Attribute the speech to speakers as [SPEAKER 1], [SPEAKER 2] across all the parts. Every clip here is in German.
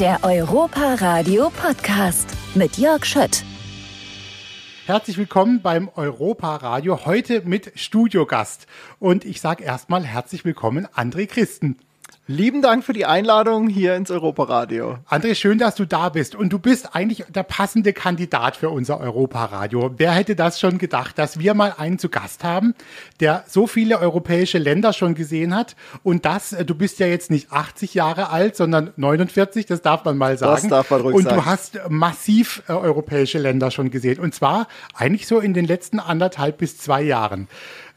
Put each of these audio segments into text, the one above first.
[SPEAKER 1] Der Europa Radio Podcast mit Jörg Schött.
[SPEAKER 2] Herzlich willkommen beim Europa Radio, heute mit Studiogast. Und ich sage erstmal herzlich willkommen, André Christen.
[SPEAKER 3] Lieben Dank für die Einladung hier ins Europaradio.
[SPEAKER 2] André, schön, dass du da bist. Und du bist eigentlich der passende Kandidat für unser Europaradio. Wer hätte das schon gedacht, dass wir mal einen zu Gast haben, der so viele europäische Länder schon gesehen hat. Und das, äh, du bist ja jetzt nicht 80 Jahre alt, sondern 49, das darf man mal sagen.
[SPEAKER 3] Das darf man ruhig
[SPEAKER 2] Und
[SPEAKER 3] sagen.
[SPEAKER 2] du hast massiv äh, europäische Länder schon gesehen. Und zwar eigentlich so in den letzten anderthalb bis zwei Jahren.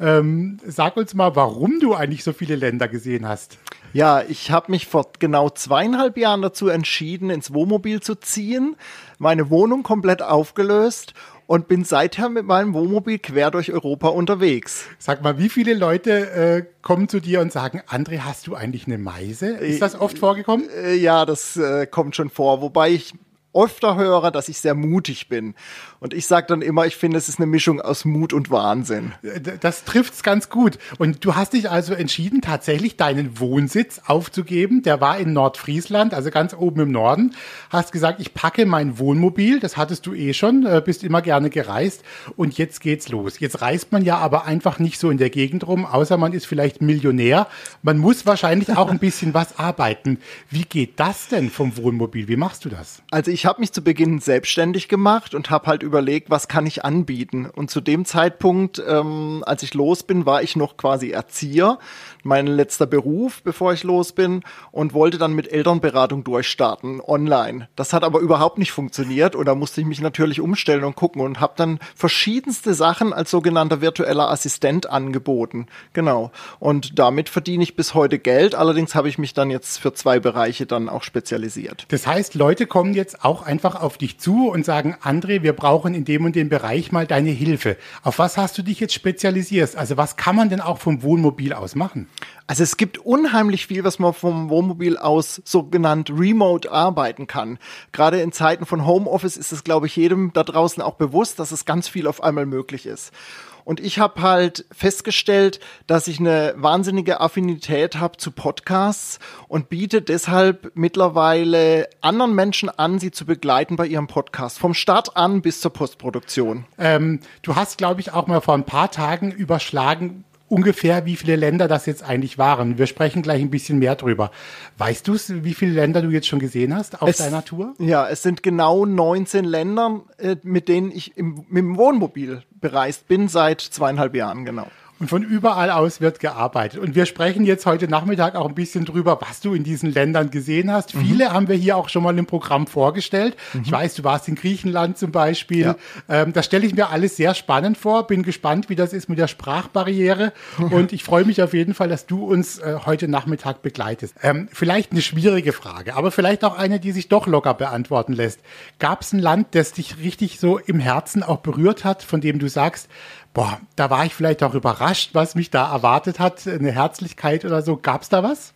[SPEAKER 2] Ähm, sag uns mal, warum du eigentlich so viele Länder gesehen hast.
[SPEAKER 3] Ja, ich habe mich vor genau zweieinhalb Jahren dazu entschieden, ins Wohnmobil zu ziehen, meine Wohnung komplett aufgelöst und bin seither mit meinem Wohnmobil quer durch Europa unterwegs.
[SPEAKER 2] Sag mal, wie viele Leute äh, kommen zu dir und sagen, André, hast du eigentlich eine Meise? Ist das oft vorgekommen?
[SPEAKER 3] Äh, ja, das äh, kommt schon vor, wobei ich öfter höre, dass ich sehr mutig bin. Und ich sage dann immer, ich finde, es ist eine Mischung aus Mut und Wahnsinn.
[SPEAKER 2] D- Das trifft's ganz gut. Und du hast dich also entschieden, tatsächlich deinen Wohnsitz aufzugeben. Der war in Nordfriesland, also ganz oben im Norden. Hast gesagt, ich packe mein Wohnmobil. Das hattest du eh schon, äh, bist immer gerne gereist. Und jetzt geht's los. Jetzt reist man ja aber einfach nicht so in der Gegend rum, außer man ist vielleicht Millionär. Man muss wahrscheinlich auch ein bisschen was arbeiten. Wie geht das denn vom Wohnmobil? Wie machst du das?
[SPEAKER 3] Also ich habe mich zu Beginn selbstständig gemacht und habe halt überlegt, was kann ich anbieten. Und zu dem Zeitpunkt, ähm, als ich los bin, war ich noch quasi Erzieher, mein letzter Beruf, bevor ich los bin, und wollte dann mit Elternberatung durchstarten, online. Das hat aber überhaupt nicht funktioniert und da musste ich mich natürlich umstellen und gucken und habe dann verschiedenste Sachen als sogenannter virtueller Assistent angeboten. Genau. Und damit verdiene ich bis heute Geld. Allerdings habe ich mich dann jetzt für zwei Bereiche dann auch spezialisiert.
[SPEAKER 2] Das heißt, Leute kommen jetzt auch einfach auf dich zu und sagen, André, wir brauchen in dem und dem Bereich mal deine Hilfe. Auf was hast du dich jetzt spezialisiert? Also was kann man denn auch vom Wohnmobil aus machen?
[SPEAKER 3] Also es gibt unheimlich viel, was man vom Wohnmobil aus sogenannt remote arbeiten kann. Gerade in Zeiten von Homeoffice ist es, glaube ich, jedem da draußen auch bewusst, dass es ganz viel auf einmal möglich ist. Und ich habe halt festgestellt, dass ich eine wahnsinnige Affinität habe zu Podcasts und biete deshalb mittlerweile anderen Menschen an, sie zu begleiten bei ihrem Podcast. Vom Start an bis zur Postproduktion.
[SPEAKER 2] Ähm, du hast, glaube ich, auch mal vor ein paar Tagen überschlagen, ungefähr wie viele Länder das jetzt eigentlich waren. Wir sprechen gleich ein bisschen mehr drüber. Weißt du, wie viele Länder du jetzt schon gesehen hast auf
[SPEAKER 3] Es-
[SPEAKER 2] deiner Tour?
[SPEAKER 3] Ja, es sind genau 19 Länder, äh, mit denen ich im, mit dem Wohnmobil bereist bin seit zweieinhalb Jahren, genau.
[SPEAKER 2] Und von überall aus wird gearbeitet. Und wir sprechen jetzt heute Nachmittag auch ein bisschen drüber, was du in diesen Ländern gesehen hast. Viele haben wir hier auch schon mal im Programm vorgestellt. Ich weiß, du warst in Griechenland zum Beispiel.
[SPEAKER 3] Ja.
[SPEAKER 2] Ähm, das stelle ich mir alles sehr spannend vor. Bin gespannt, wie das ist mit der Sprachbarriere. Und ich freue mich auf jeden Fall, dass du uns äh, heute Nachmittag begleitest. Ähm, vielleicht eine schwierige Frage, aber vielleicht auch eine, die sich doch locker beantworten lässt. Gab es ein Land, das dich richtig so im Herzen auch berührt hat, von dem du sagst, boah, da war ich vielleicht auch überrascht, was mich da erwartet hat, eine Herzlichkeit oder so. Gab es da was?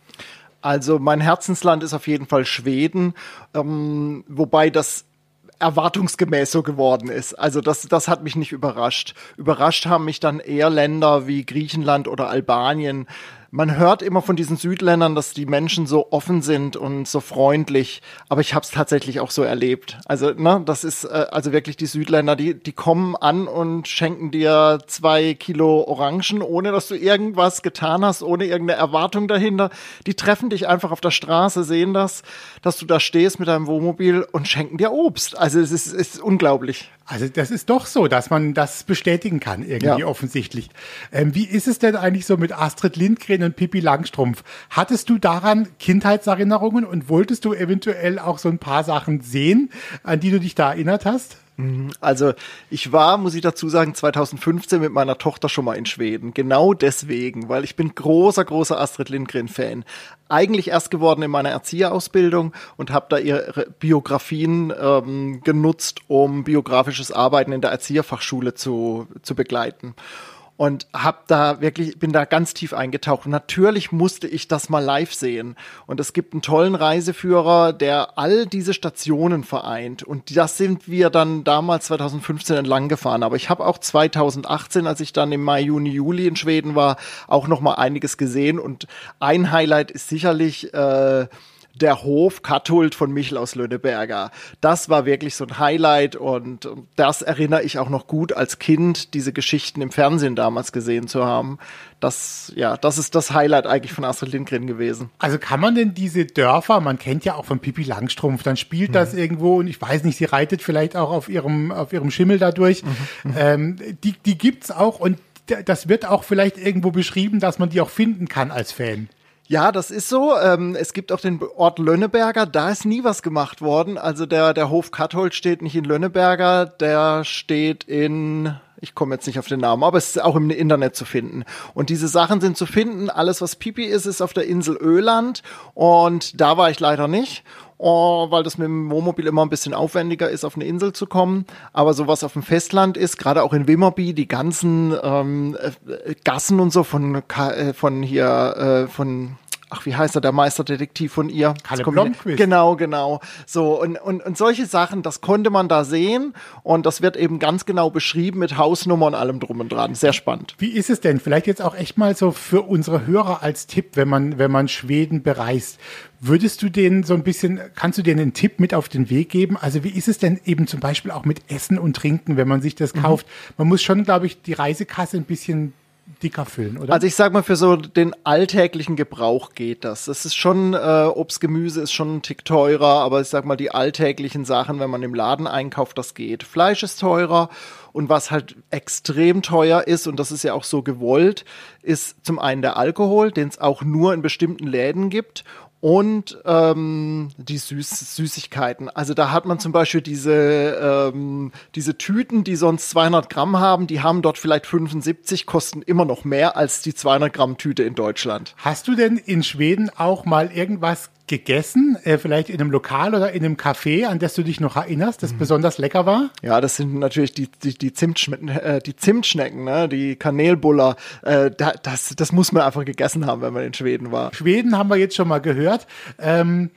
[SPEAKER 3] Also mein Herzensland ist auf jeden Fall Schweden, ähm, wobei das erwartungsgemäß so geworden ist. Also das, das hat mich nicht überrascht. Überrascht haben mich dann eher Länder wie Griechenland oder Albanien. Man hört immer von diesen Südländern, dass die Menschen so offen sind und so freundlich, aber ich habe es tatsächlich auch so erlebt. Also, ne, das ist äh, also wirklich die Südländer, die die kommen an und schenken dir zwei Kilo Orangen, ohne dass du irgendwas getan hast, ohne irgendeine Erwartung dahinter. Die treffen dich einfach auf der Straße, sehen das, dass du da stehst mit deinem Wohnmobil und schenken dir Obst. Also es ist, es ist unglaublich.
[SPEAKER 2] Also das ist doch so, dass man das bestätigen kann, irgendwie
[SPEAKER 3] Ja.
[SPEAKER 2] offensichtlich. Ähm, wie ist es denn eigentlich so mit Astrid Lindgren und Pippi Langstrumpf? Hattest du daran Kindheitserinnerungen und wolltest du eventuell auch so ein paar Sachen sehen, an die du dich da erinnert hast?
[SPEAKER 3] Also ich war, muss ich dazu sagen, 2015 mit meiner Tochter schon mal in Schweden. Genau deswegen, weil ich bin großer, großer Astrid Lindgren-Fan. Eigentlich erst geworden in meiner Erzieherausbildung und habe da ihre Biografien ähm, genutzt, um biografisches Arbeiten in der Erzieherfachschule zu, zu begleiten. Und hab da wirklich, bin da ganz tief eingetaucht. Natürlich musste ich das mal live sehen. Und es gibt einen tollen Reiseführer, der all diese Stationen vereint. Und das sind wir dann damals 2015 entlang gefahren. Aber ich habe auch 2018, als ich dann im Mai, Juni, Juli in Schweden war, auch noch mal einiges gesehen. Und ein Highlight ist sicherlich äh, der Hof Kathult von Michel aus Lönneberger. Das war wirklich so ein Highlight und das erinnere ich auch noch gut als Kind, diese Geschichten im Fernsehen damals gesehen zu haben. Das, ja, das ist das Highlight eigentlich von Astrid Lindgren gewesen.
[SPEAKER 2] Also kann man denn diese Dörfer, man kennt ja auch von Pippi Langstrumpf, dann spielt das mhm. irgendwo und ich weiß nicht, sie reitet vielleicht auch auf ihrem, auf ihrem Schimmel dadurch. Mhm. Ähm, die, die gibt's auch und das wird auch vielleicht irgendwo beschrieben, dass man die auch finden kann als Fan.
[SPEAKER 3] Ja, das ist so. Ähm, es gibt auch den Ort Lönneberger, da ist nie was gemacht worden. Also der, der Hof Kathold steht nicht in Lönneberger, der steht in, ich komme jetzt nicht auf den Namen, aber es ist auch im Internet zu finden. Und diese Sachen sind zu finden. Alles, was Pipi ist, ist auf der Insel Öland. Und da war ich leider nicht oh, weil das mit dem Wohnmobil immer ein bisschen aufwendiger ist, auf eine Insel zu kommen. Aber sowas auf dem Festland ist, gerade auch in Wimmerby, die ganzen ähm, äh, Gassen und so von, äh, von hier, äh, von ach, wie heißt er, der Meisterdetektiv von ihr?
[SPEAKER 2] Kalle Blomqvist.
[SPEAKER 3] Genau, genau. So, und, und, und solche Sachen, das konnte man da sehen und das wird eben ganz genau beschrieben mit Hausnummer und allem drum und dran. Sehr spannend.
[SPEAKER 2] Wie ist es denn? Vielleicht jetzt auch echt mal so für unsere Hörer als Tipp, wenn man, wenn man Schweden bereist. Würdest du denen so ein bisschen, kannst du denen einen Tipp mit auf den Weg geben? Also wie ist es denn eben zum Beispiel auch mit Essen und Trinken, wenn man sich das mhm. kauft? Man muss schon, glaube ich, die Reisekasse ein bisschen dicker füllen, oder?
[SPEAKER 3] Also ich sag mal, für so den alltäglichen Gebrauch geht das. Das ist schon, äh, Obst, Gemüse ist schon ein Tick teurer, aber ich sag mal, die alltäglichen Sachen, wenn man im Laden einkauft, das geht. Fleisch ist teurer und was halt extrem teuer ist, und das ist ja auch so gewollt, ist zum einen der Alkohol, den es auch nur in bestimmten Läden gibt und ähm, die Süß Süßigkeiten. Also da hat man zum Beispiel diese, ähm, diese Tüten, die sonst 200 Gramm haben, die haben dort vielleicht 75, kosten immer noch mehr als die 200 Gramm Tüte in Deutschland.
[SPEAKER 2] Hast du denn in Schweden auch mal irgendwas gegessen, äh, vielleicht in einem Lokal oder in einem Café, an das du dich noch erinnerst, das mhm. besonders lecker war?
[SPEAKER 3] Ja, das sind natürlich die, die, die, Zimtschnecken, äh, die Zimtschnecken, ne? die Kanelbuller. Äh, da, das, das muss man einfach gegessen haben, wenn man in Schweden war.
[SPEAKER 2] Schweden haben wir jetzt schon mal gehört. Ähm,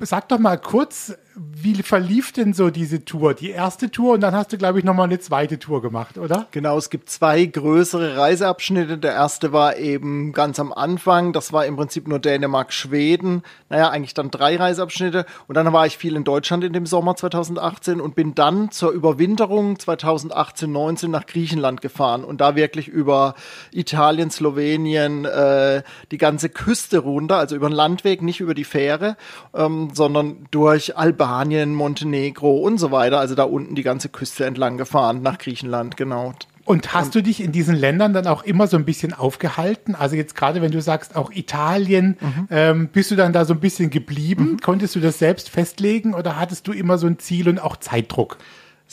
[SPEAKER 2] sag doch mal kurz, wie verlief denn so diese Tour? Die erste Tour und dann hast du, glaube ich, nochmal eine zweite Tour gemacht, oder?
[SPEAKER 3] Genau, es gibt zwei größere Reiseabschnitte. Der erste war eben ganz am Anfang. Das war im Prinzip nur Dänemark, Schweden. Naja, eigentlich dann drei Reiseabschnitte. Und dann war ich viel in Deutschland in dem Sommer 2018 und bin dann zur Überwinterung 2018, 19 nach Griechenland gefahren und da wirklich über Italien, Slowenien, äh, die ganze Küste runter, also über den Landweg, nicht über die Fähre, ähm, sondern durch Albanien Albanien, Montenegro und so weiter. Also da unten die ganze Küste entlang gefahren nach Griechenland, genau.
[SPEAKER 2] Und hast du dich in diesen Ländern dann auch immer so ein bisschen aufgehalten? Also jetzt gerade, wenn du sagst, auch Italien, mhm. ähm, bist du dann da so ein bisschen geblieben? Mhm. Konntest du das selbst festlegen oder hattest du immer so ein Ziel und auch Zeitdruck?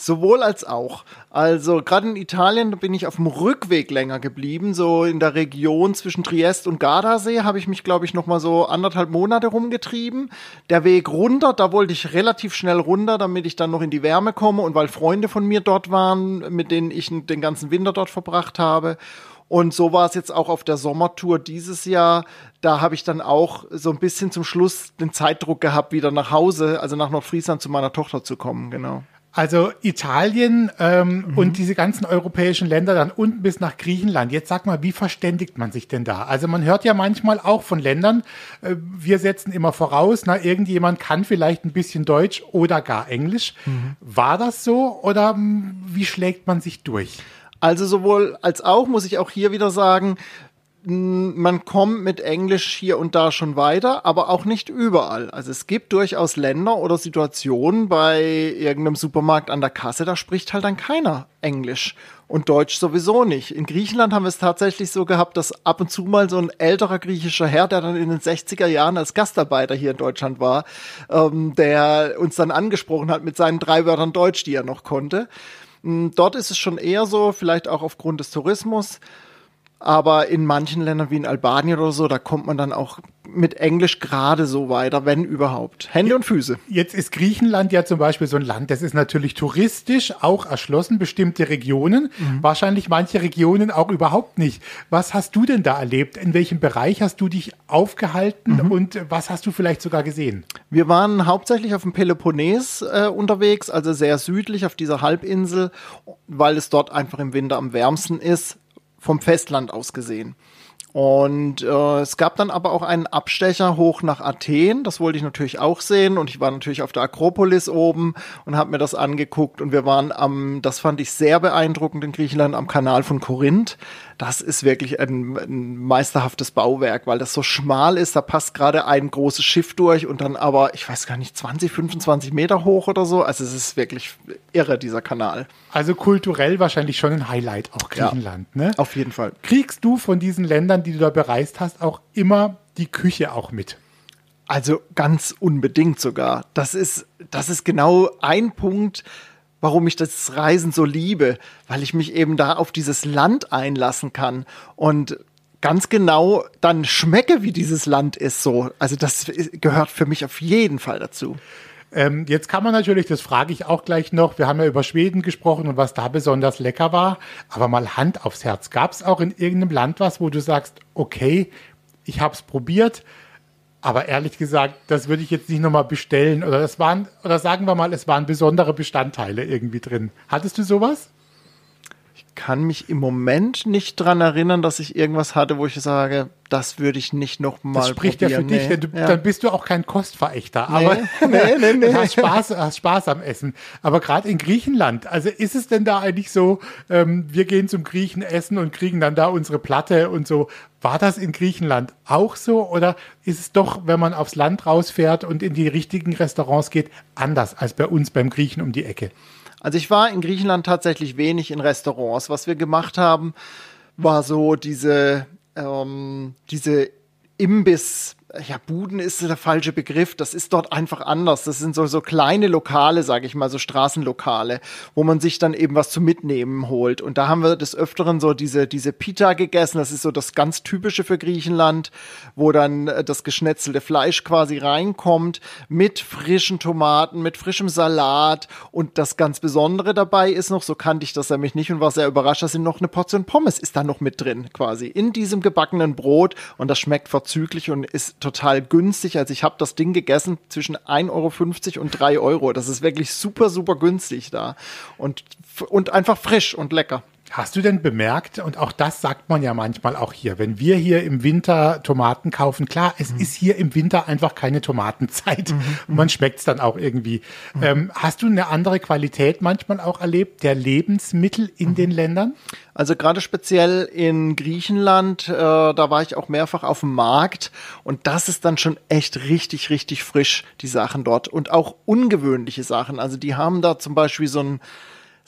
[SPEAKER 3] Sowohl als auch. Also gerade in Italien bin ich auf dem Rückweg länger geblieben. So in der Region zwischen Triest und Gardasee habe ich mich, glaube ich, noch mal so anderthalb Monate rumgetrieben. Der Weg runter, da wollte ich relativ schnell runter, damit ich dann noch in die Wärme komme und weil Freunde von mir dort waren, mit denen ich den ganzen Winter dort verbracht habe. Und so war es jetzt auch auf der Sommertour dieses Jahr. Da habe ich dann auch so ein bisschen zum Schluss den Zeitdruck gehabt, wieder nach Hause, also nach Nordfriesland zu meiner Tochter zu kommen, genau.
[SPEAKER 2] Also Italien ähm, mhm. und diese ganzen europäischen Länder dann unten bis nach Griechenland. Jetzt sag mal, wie verständigt man sich denn da? Also man hört ja manchmal auch von Ländern, äh, wir setzen immer voraus, na, irgendjemand kann vielleicht ein bisschen Deutsch oder gar Englisch. Mhm. War das so oder hm, wie schlägt man sich durch?
[SPEAKER 3] Also sowohl als auch muss ich auch hier wieder sagen, man kommt mit Englisch hier und da schon weiter, aber auch nicht überall. Also es gibt durchaus Länder oder Situationen bei irgendeinem Supermarkt an der Kasse, da spricht halt dann keiner Englisch und Deutsch sowieso nicht. In Griechenland haben wir es tatsächlich so gehabt, dass ab und zu mal so ein älterer griechischer Herr, der dann in den 60er Jahren als Gastarbeiter hier in Deutschland war, ähm, der uns dann angesprochen hat mit seinen drei Wörtern Deutsch, die er noch konnte. Hm, dort ist es schon eher so, vielleicht auch aufgrund des Tourismus, aber in manchen Ländern wie in Albanien oder so, da kommt man dann auch mit Englisch gerade so weiter, wenn überhaupt. Hände und Füße.
[SPEAKER 2] Jetzt ist Griechenland ja zum Beispiel so ein Land, das ist natürlich touristisch auch erschlossen, bestimmte Regionen, mhm. wahrscheinlich manche Regionen auch überhaupt nicht. Was hast du denn da erlebt? In welchem Bereich hast du dich aufgehalten mhm. und was hast du vielleicht sogar gesehen?
[SPEAKER 3] Wir waren hauptsächlich auf dem Peloponnes äh, unterwegs, also sehr südlich auf dieser Halbinsel, weil es dort einfach im Winter am wärmsten ist vom Festland aus gesehen. Und äh, es gab dann aber auch einen Abstecher hoch nach Athen. Das wollte ich natürlich auch sehen. Und ich war natürlich auf der Akropolis oben und habe mir das angeguckt. Und wir waren am, das fand ich sehr beeindruckend in Griechenland, am Kanal von Korinth. Das ist wirklich ein, ein meisterhaftes Bauwerk, weil das so schmal ist. Da passt gerade ein großes Schiff durch und dann aber, ich weiß gar nicht, 20, 25 Meter hoch oder so. Also es ist wirklich irre, dieser Kanal.
[SPEAKER 2] Also kulturell wahrscheinlich schon ein Highlight, auch Griechenland,
[SPEAKER 3] ja,
[SPEAKER 2] ne?
[SPEAKER 3] Auf jeden Fall.
[SPEAKER 2] Kriegst du von diesen Ländern, die du da bereist hast, auch immer die Küche auch mit?
[SPEAKER 3] Also ganz unbedingt sogar. Das ist, das ist genau ein Punkt, warum ich das Reisen so liebe, weil ich mich eben da auf dieses Land einlassen kann und ganz genau dann schmecke, wie dieses Land ist so. Also das gehört für mich auf jeden Fall dazu.
[SPEAKER 2] Ähm, jetzt kann man natürlich, das frage ich auch gleich noch, wir haben ja über Schweden gesprochen und was da besonders lecker war, aber mal Hand aufs Herz. Gab es auch in irgendeinem Land was, wo du sagst, okay, ich habe es probiert, aber ehrlich gesagt, das würde ich jetzt nicht nochmal bestellen oder das waren, oder sagen wir mal, es waren besondere Bestandteile irgendwie drin. Hattest du sowas?
[SPEAKER 3] Ich kann mich im Moment nicht dran erinnern, dass ich irgendwas hatte, wo ich sage, das würde ich nicht noch mal
[SPEAKER 2] Das spricht
[SPEAKER 3] probieren.
[SPEAKER 2] ja für dich,
[SPEAKER 3] nee.
[SPEAKER 2] denn du,
[SPEAKER 3] ja.
[SPEAKER 2] dann bist du auch kein Kostverächter, aber
[SPEAKER 3] nee, nee, nee.
[SPEAKER 2] hast Spaß, hast Spaß am Essen. Aber gerade in Griechenland, also ist es denn da eigentlich so, ähm, wir gehen zum Griechen essen und kriegen dann da unsere Platte und so. War das in Griechenland auch so oder ist es doch, wenn man aufs Land rausfährt und in die richtigen Restaurants geht, anders als bei uns beim Griechen um die Ecke?
[SPEAKER 3] Also ich war in Griechenland tatsächlich wenig in Restaurants. Was wir gemacht haben, war so diese, ähm, diese Imbiss, ja, Buden ist der falsche Begriff. Das ist dort einfach anders. Das sind so, so kleine Lokale, sage ich mal, so Straßenlokale, wo man sich dann eben was zum Mitnehmen holt. Und da haben wir des Öfteren so diese, diese Pita gegessen. Das ist so das ganz Typische für Griechenland, wo dann äh, das geschnetzelte Fleisch quasi reinkommt mit frischen Tomaten, mit frischem Salat. Und das ganz Besondere dabei ist noch, so kannte ich das nämlich nicht und war sehr überrascht, da sind noch eine Portion Pommes ist da noch mit drin, quasi in diesem gebackenen Brot. Und das schmeckt vorzüglich und ist total günstig. Also ich habe das Ding gegessen zwischen 1,50 Euro und 3 Euro. Das ist wirklich super, super günstig da. Und, und einfach frisch und lecker.
[SPEAKER 2] Hast du denn bemerkt, und auch das sagt man ja manchmal auch hier, wenn wir hier im Winter Tomaten kaufen, klar, es mhm. ist hier im Winter einfach keine Tomatenzeit mhm. und man schmeckt es dann auch irgendwie. Mhm. Ähm, hast du eine andere Qualität manchmal auch erlebt der Lebensmittel in den Ländern?
[SPEAKER 3] Also gerade speziell in Griechenland, äh, da war ich auch mehrfach auf dem Markt und das ist dann schon echt richtig, richtig frisch, die Sachen dort und auch ungewöhnliche Sachen. Also die haben da zum Beispiel so ein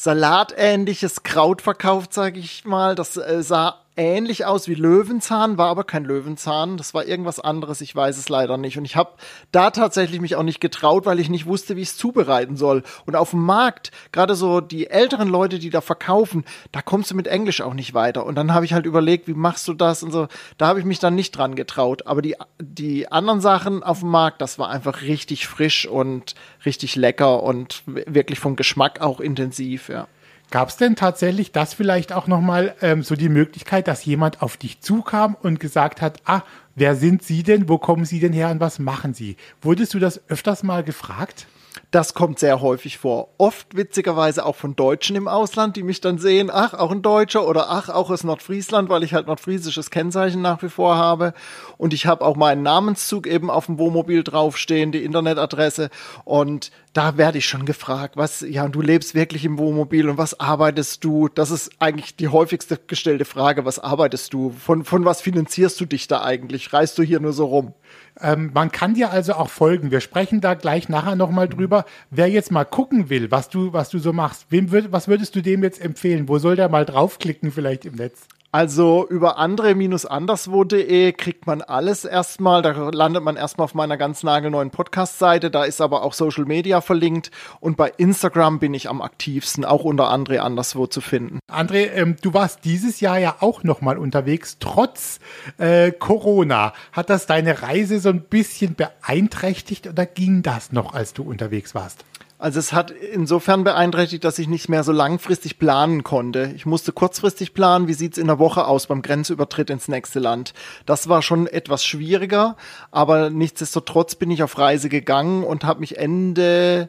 [SPEAKER 3] salatähnliches Kraut verkauft, sage ich mal. Das äh, sah ähnlich aus wie Löwenzahn, war aber kein Löwenzahn. Das war irgendwas anderes, ich weiß es leider nicht. Und ich habe da tatsächlich mich auch nicht getraut, weil ich nicht wusste, wie ich es zubereiten soll. Und auf dem Markt, gerade so die älteren Leute, die da verkaufen, da kommst du mit Englisch auch nicht weiter. Und dann habe ich halt überlegt, wie machst du das und so. Da habe ich mich dann nicht dran getraut. Aber die, die anderen Sachen auf dem Markt, das war einfach richtig frisch und richtig lecker und wirklich vom Geschmack auch intensiv, ja.
[SPEAKER 2] Gab es denn tatsächlich das vielleicht auch nochmal ähm, so die Möglichkeit, dass jemand auf dich zukam und gesagt hat, ah, wer sind Sie denn, wo kommen Sie denn her und was machen Sie? Wurdest du das öfters mal gefragt?
[SPEAKER 3] Das kommt sehr häufig vor. Oft witzigerweise auch von Deutschen im Ausland, die mich dann sehen, ach, auch ein Deutscher oder ach, auch aus Nordfriesland, weil ich halt nordfriesisches Kennzeichen nach wie vor habe. Und ich habe auch meinen Namenszug eben auf dem Wohnmobil draufstehen, die Internetadresse. Und da werde ich schon gefragt, was, ja, du lebst wirklich im Wohnmobil und was arbeitest du? Das ist eigentlich die häufigste gestellte Frage, was arbeitest du? Von, von was finanzierst du dich da eigentlich? Reist du hier nur so rum?
[SPEAKER 2] Ähm, man kann dir also auch folgen. Wir sprechen da gleich nachher nochmal drüber. Wer jetzt mal gucken will, was du, was du so machst, wem würd, was würdest du dem jetzt empfehlen? Wo soll der mal draufklicken vielleicht im Netz?
[SPEAKER 3] Also über andere-anderswo.de kriegt man alles erstmal. Da landet man erstmal auf meiner ganz nagelneuen Podcast-Seite. Da ist aber auch Social Media verlinkt. Und bei Instagram bin ich am aktivsten, auch unter André Anderswo zu finden.
[SPEAKER 2] André, ähm, du warst dieses Jahr ja auch nochmal unterwegs, trotz äh, Corona. Hat das deine Reise so ein bisschen beeinträchtigt oder ging das noch, als du unterwegs warst?
[SPEAKER 3] Also es hat insofern beeinträchtigt, dass ich nicht mehr so langfristig planen konnte. Ich musste kurzfristig planen, wie sieht's in der Woche aus beim Grenzübertritt ins nächste Land. Das war schon etwas schwieriger, aber nichtsdestotrotz bin ich auf Reise gegangen und habe mich Ende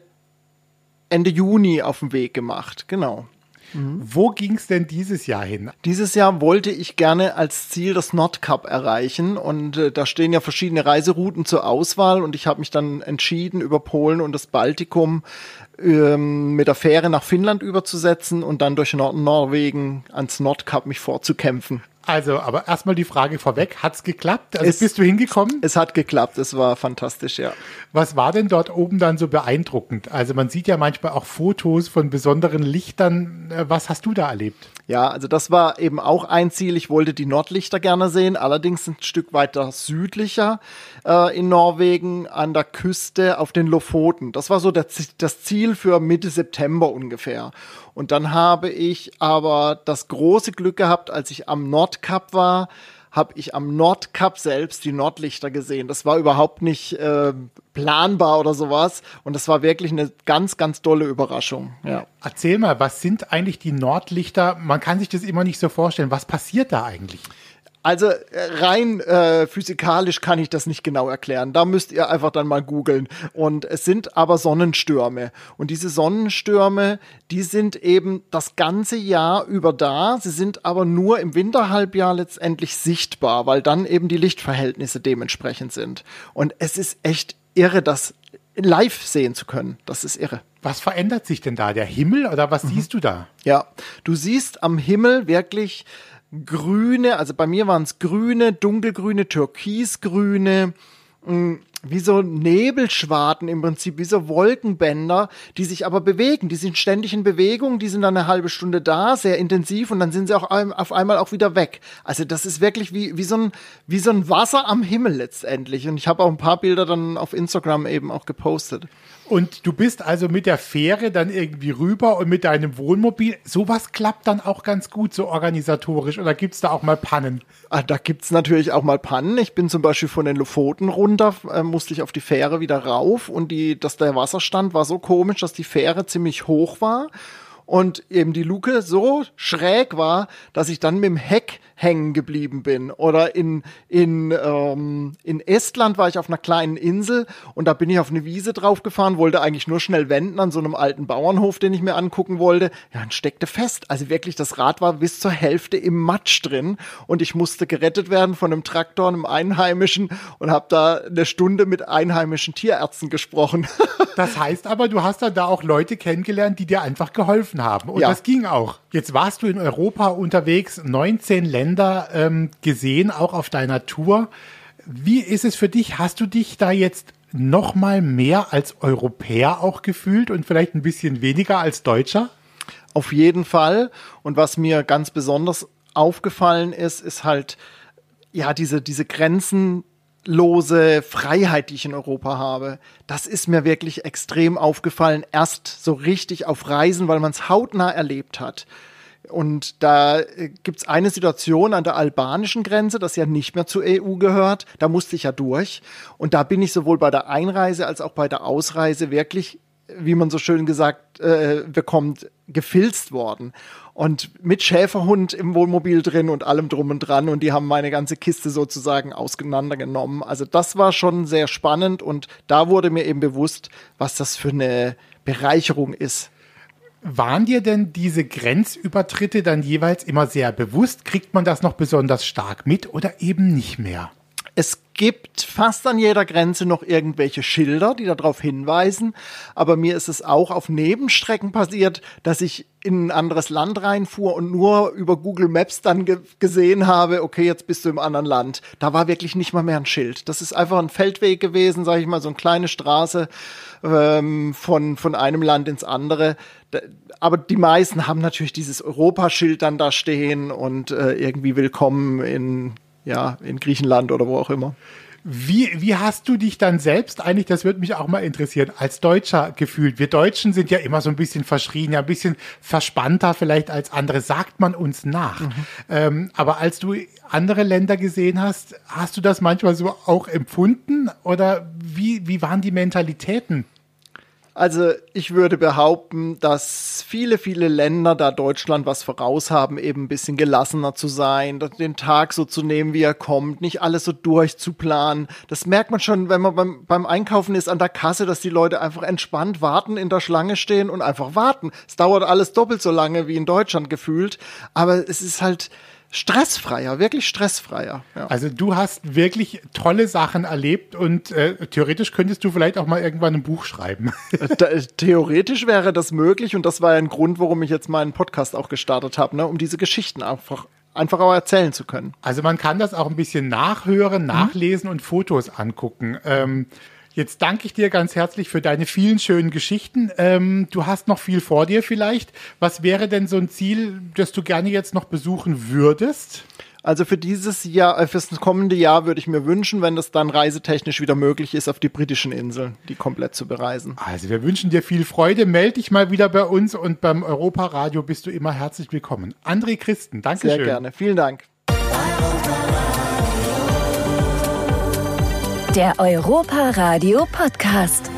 [SPEAKER 3] Ende Juni auf den Weg gemacht. Genau.
[SPEAKER 2] Mhm. Wo ging es denn dieses Jahr hin?
[SPEAKER 3] Dieses Jahr wollte ich gerne als Ziel das Nordkap erreichen und äh, da stehen ja verschiedene Reiserouten zur Auswahl und ich habe mich dann entschieden, über Polen und das Baltikum ähm, mit der Fähre nach Finnland überzusetzen und dann durch Nord Norwegen ans Nordkap mich vorzukämpfen.
[SPEAKER 2] Also, aber erstmal die Frage vorweg, hat's geklappt? Also es, bist du hingekommen?
[SPEAKER 3] Es hat geklappt, es war fantastisch, ja.
[SPEAKER 2] Was war denn dort oben dann so beeindruckend? Also man sieht ja manchmal auch Fotos von besonderen Lichtern. Äh, was hast du da erlebt?
[SPEAKER 3] Ja, also das war eben auch ein Ziel. Ich wollte die Nordlichter gerne sehen, allerdings ein Stück weiter südlicher äh, in Norwegen an der Küste auf den Lofoten. Das war so der, das Ziel für Mitte September ungefähr. Und dann habe ich aber das große Glück gehabt, als ich am Nordkap war, habe ich am Nordkap selbst die Nordlichter gesehen. Das war überhaupt nicht äh, planbar oder sowas. Und das war wirklich eine ganz, ganz tolle Überraschung. Ja.
[SPEAKER 2] Erzähl mal, was sind eigentlich die Nordlichter? Man kann sich das immer nicht so vorstellen. Was passiert da eigentlich?
[SPEAKER 3] Also äh, rein äh, physikalisch kann ich das nicht genau erklären. Da müsst ihr einfach dann mal googeln. Und es sind aber Sonnenstürme. Und diese Sonnenstürme, die sind eben das ganze Jahr über da. Sie sind aber nur im Winterhalbjahr letztendlich sichtbar, weil dann eben die Lichtverhältnisse dementsprechend sind. Und es ist echt irre, das live sehen zu können. Das ist irre.
[SPEAKER 2] Was verändert sich denn da? Der Himmel oder was mhm. siehst du da?
[SPEAKER 3] Ja, du siehst am Himmel wirklich grüne, also bei mir waren es grüne, dunkelgrüne, türkisgrüne, mm, wie so Nebelschwarten im Prinzip, wie so Wolkenbänder, die sich aber bewegen. Die sind ständig in Bewegung, die sind dann eine halbe Stunde da, sehr intensiv und dann sind sie auch auf einmal auch wieder weg. Also das ist wirklich wie, wie, so, ein, wie so ein Wasser am Himmel letztendlich. Und ich habe auch ein paar Bilder dann auf Instagram eben auch gepostet.
[SPEAKER 2] Und du bist also mit der Fähre dann irgendwie rüber und mit deinem Wohnmobil. Sowas klappt dann auch ganz gut so organisatorisch oder gibt es da auch mal Pannen?
[SPEAKER 3] Ah, da gibt es natürlich auch mal Pannen. Ich bin zum Beispiel von den Lofoten runter, äh, musste ich auf die Fähre wieder rauf und die, dass der Wasserstand war so komisch, dass die Fähre ziemlich hoch war und eben die Luke so schräg war, dass ich dann mit dem Heck hängen geblieben bin. Oder in, in, ähm, in Estland war ich auf einer kleinen Insel und da bin ich auf eine Wiese draufgefahren, wollte eigentlich nur schnell wenden an so einem alten Bauernhof, den ich mir angucken wollte. Ja, und steckte fest. Also wirklich, das Rad war bis zur Hälfte im Matsch drin und ich musste gerettet werden von einem Traktor, einem Einheimischen und habe da eine Stunde mit einheimischen Tierärzten gesprochen.
[SPEAKER 2] das heißt aber, du hast dann da auch Leute kennengelernt, die dir einfach geholfen haben. Und ja. das ging auch. Jetzt warst du in Europa unterwegs, 19 Länder ähm, gesehen, auch auf deiner Tour. Wie ist es für dich? Hast du dich da jetzt noch mal mehr als Europäer auch gefühlt und vielleicht ein bisschen weniger als Deutscher?
[SPEAKER 3] Auf jeden Fall. Und was mir ganz besonders aufgefallen ist, ist halt ja diese diese grenzenlose Freiheit, die ich in Europa habe. Das ist mir wirklich extrem aufgefallen. Erst so richtig auf Reisen, weil man es hautnah erlebt hat. Und da äh, gibt's eine Situation an der albanischen Grenze, das ja nicht mehr zur EU gehört. Da musste ich ja durch. Und da bin ich sowohl bei der Einreise als auch bei der Ausreise wirklich, wie man so schön gesagt äh, bekommt, gefilzt worden. Und mit Schäferhund im Wohnmobil drin und allem drum und dran. Und die haben meine ganze Kiste sozusagen auseinandergenommen. Also das war schon sehr spannend. Und da wurde mir eben bewusst, was das für eine Bereicherung ist
[SPEAKER 2] waren dir denn diese Grenzübertritte dann jeweils immer sehr bewusst? Kriegt man das noch besonders stark mit oder eben nicht mehr?
[SPEAKER 3] Es gibt fast an jeder Grenze noch irgendwelche Schilder, die darauf hinweisen. Aber mir ist es auch auf Nebenstrecken passiert, dass ich in ein anderes Land reinfuhr und nur über Google Maps dann ge gesehen habe, okay, jetzt bist du im anderen Land. Da war wirklich nicht mal mehr ein Schild. Das ist einfach ein Feldweg gewesen, sage ich mal, so eine kleine Straße ähm, von, von einem Land ins andere. Aber die meisten haben natürlich dieses Europaschild dann da stehen und äh, irgendwie willkommen in ja, in Griechenland oder wo auch immer.
[SPEAKER 2] Wie, wie hast du dich dann selbst eigentlich, das würde mich auch mal interessieren, als Deutscher gefühlt? Wir Deutschen sind ja immer so ein bisschen verschrien, ja ein bisschen verspannter vielleicht als andere, sagt man uns nach. Mhm. Ähm, aber als du andere Länder gesehen hast, hast du das manchmal so auch empfunden oder wie, wie waren die Mentalitäten?
[SPEAKER 3] Also ich würde behaupten, dass viele, viele Länder da Deutschland was voraus haben, eben ein bisschen gelassener zu sein, den Tag so zu nehmen, wie er kommt, nicht alles so durchzuplanen. Das merkt man schon, wenn man beim, beim Einkaufen ist an der Kasse, dass die Leute einfach entspannt warten, in der Schlange stehen und einfach warten. Es dauert alles doppelt so lange wie in Deutschland gefühlt, aber es ist halt stressfreier, wirklich stressfreier.
[SPEAKER 2] Ja. Also du hast wirklich tolle Sachen erlebt und äh, theoretisch könntest du vielleicht auch mal irgendwann ein Buch schreiben.
[SPEAKER 3] Da, theoretisch wäre das möglich und das war ein Grund, warum ich jetzt meinen Podcast auch gestartet habe, ne, um diese Geschichten einfach einfach auch erzählen zu können.
[SPEAKER 2] Also man kann das auch ein bisschen nachhören, nachlesen mhm. und Fotos angucken. Ähm, Jetzt danke ich dir ganz herzlich für deine vielen schönen Geschichten. Ähm, du hast noch viel vor dir vielleicht. Was wäre denn so ein Ziel, das du gerne jetzt noch besuchen würdest?
[SPEAKER 3] Also für dieses Jahr, äh, fürs kommende Jahr würde ich mir wünschen, wenn das dann reisetechnisch wieder möglich ist, auf die britischen Inseln, die komplett zu bereisen.
[SPEAKER 2] Also wir wünschen dir viel Freude. Meld dich mal wieder bei uns und beim Europaradio bist du immer herzlich willkommen. André Christen, danke
[SPEAKER 3] schön. Sehr gerne. Vielen Dank.
[SPEAKER 1] Der Europa Radio Podcast.